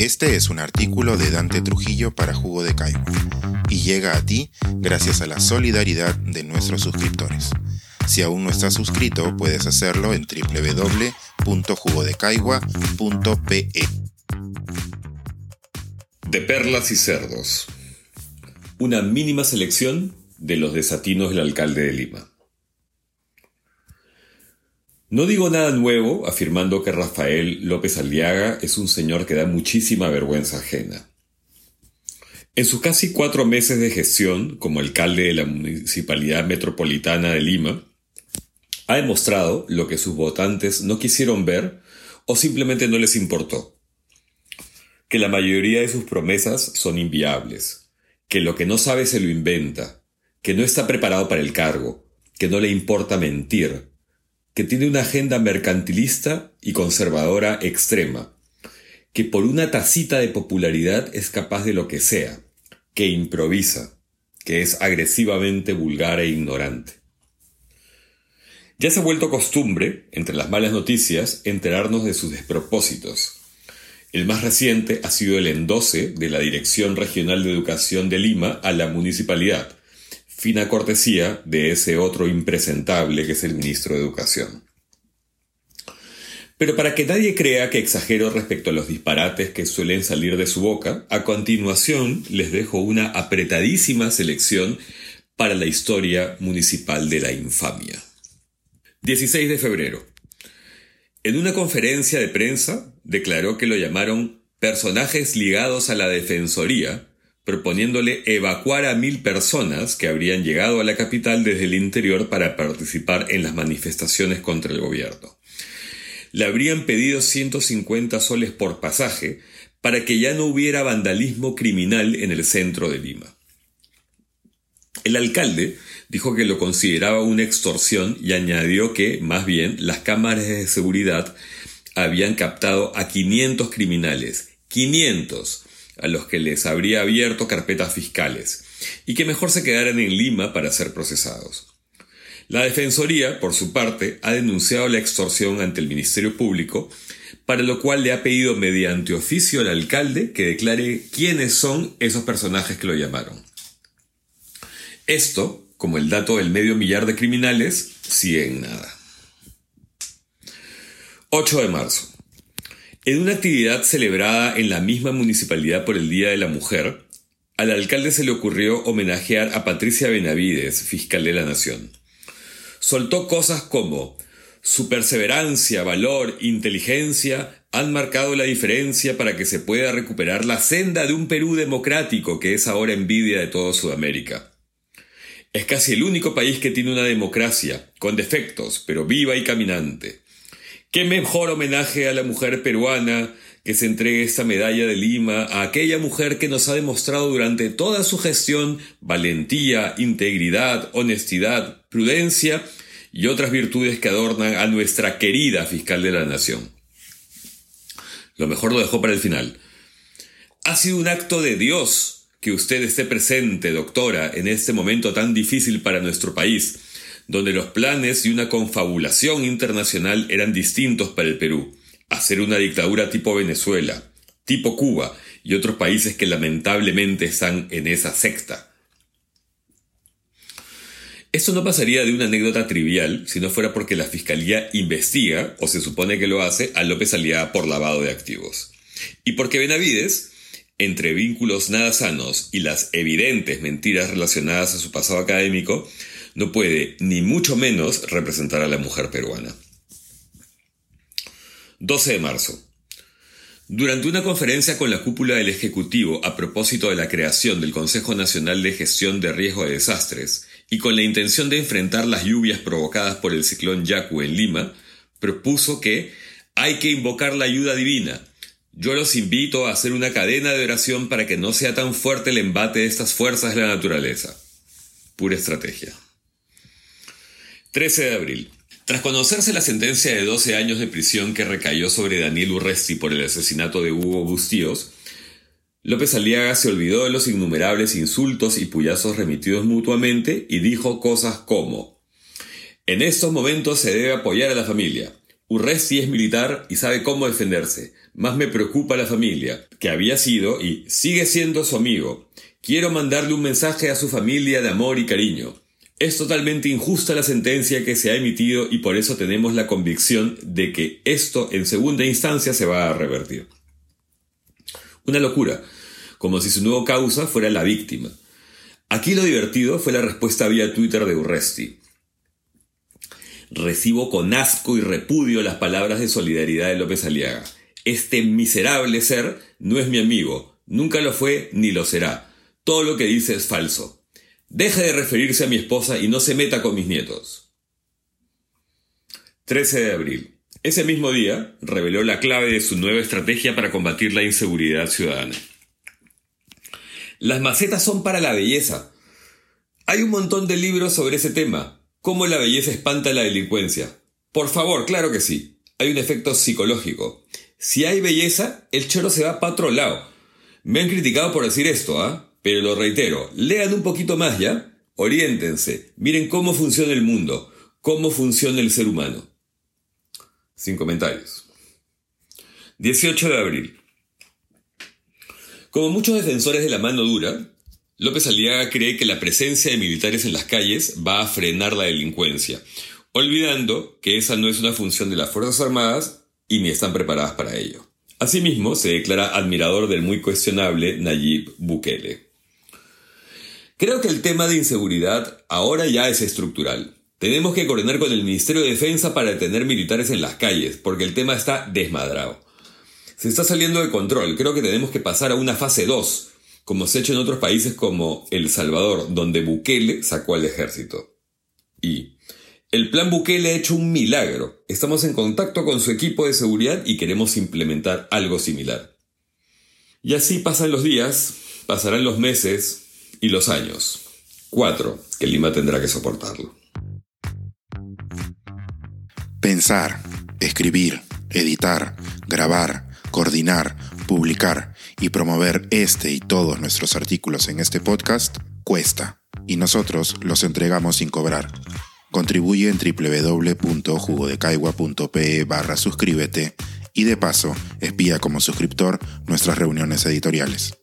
Este es un artículo de Dante Trujillo para Jugo de Caigua y llega a ti gracias a la solidaridad de nuestros suscriptores. Si aún no estás suscrito, puedes hacerlo en www.jugodecaigua.pe. De perlas y cerdos. Una mínima selección de los desatinos del alcalde de Lima. No digo nada nuevo afirmando que Rafael López Aliaga es un señor que da muchísima vergüenza ajena. En sus casi cuatro meses de gestión como alcalde de la Municipalidad Metropolitana de Lima, ha demostrado lo que sus votantes no quisieron ver o simplemente no les importó. Que la mayoría de sus promesas son inviables, que lo que no sabe se lo inventa, que no está preparado para el cargo, que no le importa mentir, que tiene una agenda mercantilista y conservadora extrema, que por una tacita de popularidad es capaz de lo que sea, que improvisa, que es agresivamente vulgar e ignorante. Ya se ha vuelto costumbre, entre las malas noticias, enterarnos de sus despropósitos. El más reciente ha sido el endose de la Dirección Regional de Educación de Lima a la municipalidad, fina cortesía de ese otro impresentable que es el ministro de Educación. Pero para que nadie crea que exagero respecto a los disparates que suelen salir de su boca, a continuación les dejo una apretadísima selección para la historia municipal de la infamia. 16 de febrero. En una conferencia de prensa declaró que lo llamaron personajes ligados a la Defensoría proponiéndole evacuar a mil personas que habrían llegado a la capital desde el interior para participar en las manifestaciones contra el gobierno. Le habrían pedido 150 soles por pasaje para que ya no hubiera vandalismo criminal en el centro de Lima. El alcalde dijo que lo consideraba una extorsión y añadió que, más bien, las cámaras de seguridad habían captado a 500 criminales. 500 a los que les habría abierto carpetas fiscales, y que mejor se quedaran en Lima para ser procesados. La Defensoría, por su parte, ha denunciado la extorsión ante el Ministerio Público, para lo cual le ha pedido mediante oficio al alcalde que declare quiénes son esos personajes que lo llamaron. Esto, como el dato del medio millar de criminales, sigue en nada. 8 de marzo. En una actividad celebrada en la misma municipalidad por el Día de la Mujer, al alcalde se le ocurrió homenajear a Patricia Benavides, fiscal de la Nación. Soltó cosas como su perseverancia, valor, inteligencia han marcado la diferencia para que se pueda recuperar la senda de un Perú democrático que es ahora envidia de toda Sudamérica. Es casi el único país que tiene una democracia, con defectos, pero viva y caminante. ¿Qué mejor homenaje a la mujer peruana que se entregue esta medalla de Lima a aquella mujer que nos ha demostrado durante toda su gestión valentía, integridad, honestidad, prudencia y otras virtudes que adornan a nuestra querida fiscal de la nación? Lo mejor lo dejó para el final. Ha sido un acto de Dios que usted esté presente, doctora, en este momento tan difícil para nuestro país donde los planes y una confabulación internacional eran distintos para el Perú, hacer una dictadura tipo Venezuela, tipo Cuba y otros países que lamentablemente están en esa secta. Esto no pasaría de una anécdota trivial si no fuera porque la Fiscalía investiga, o se supone que lo hace, a López Aliaga por lavado de activos. Y porque Benavides, entre vínculos nada sanos y las evidentes mentiras relacionadas a su pasado académico, no puede ni mucho menos representar a la mujer peruana. 12 de marzo. Durante una conferencia con la cúpula del Ejecutivo a propósito de la creación del Consejo Nacional de Gestión de Riesgo de Desastres y con la intención de enfrentar las lluvias provocadas por el ciclón Yaku en Lima, propuso que hay que invocar la ayuda divina. Yo los invito a hacer una cadena de oración para que no sea tan fuerte el embate de estas fuerzas de la naturaleza. Pura estrategia. 13 de abril. Tras conocerse la sentencia de 12 años de prisión que recayó sobre Daniel Urresti por el asesinato de Hugo Bustíos, López Aliaga se olvidó de los innumerables insultos y puyazos remitidos mutuamente y dijo cosas como En estos momentos se debe apoyar a la familia. Urresti es militar y sabe cómo defenderse. Más me preocupa la familia, que había sido y sigue siendo su amigo. Quiero mandarle un mensaje a su familia de amor y cariño. Es totalmente injusta la sentencia que se ha emitido y por eso tenemos la convicción de que esto en segunda instancia se va a revertir. Una locura, como si su nuevo causa fuera la víctima. Aquí lo divertido fue la respuesta vía Twitter de Urresti. Recibo con asco y repudio las palabras de solidaridad de López Aliaga. Este miserable ser no es mi amigo, nunca lo fue ni lo será. Todo lo que dice es falso. Deje de referirse a mi esposa y no se meta con mis nietos. 13 de abril. Ese mismo día reveló la clave de su nueva estrategia para combatir la inseguridad ciudadana. Las macetas son para la belleza. Hay un montón de libros sobre ese tema, ¿Cómo la belleza espanta la delincuencia? Por favor, claro que sí. Hay un efecto psicológico. Si hay belleza, el choro se va para otro lado. Me han criticado por decir esto, ¿ah? Pero lo reitero, lean un poquito más ya, oriéntense, miren cómo funciona el mundo, cómo funciona el ser humano. Sin comentarios. 18 de abril. Como muchos defensores de la mano dura, López Aliaga cree que la presencia de militares en las calles va a frenar la delincuencia, olvidando que esa no es una función de las Fuerzas Armadas y ni están preparadas para ello. Asimismo, se declara admirador del muy cuestionable Nayib Bukele. Creo que el tema de inseguridad ahora ya es estructural. Tenemos que coordinar con el Ministerio de Defensa para detener militares en las calles, porque el tema está desmadrado. Se está saliendo de control, creo que tenemos que pasar a una fase 2, como se ha hecho en otros países como El Salvador, donde Bukele sacó al ejército. Y el plan Bukele ha hecho un milagro. Estamos en contacto con su equipo de seguridad y queremos implementar algo similar. Y así pasan los días, pasarán los meses y los años. Cuatro, que Lima tendrá que soportarlo. Pensar, escribir, editar, grabar, coordinar, publicar y promover este y todos nuestros artículos en este podcast cuesta, y nosotros los entregamos sin cobrar. Contribuye en www.jugodecaigua.pe barra suscríbete y de paso espía como suscriptor nuestras reuniones editoriales.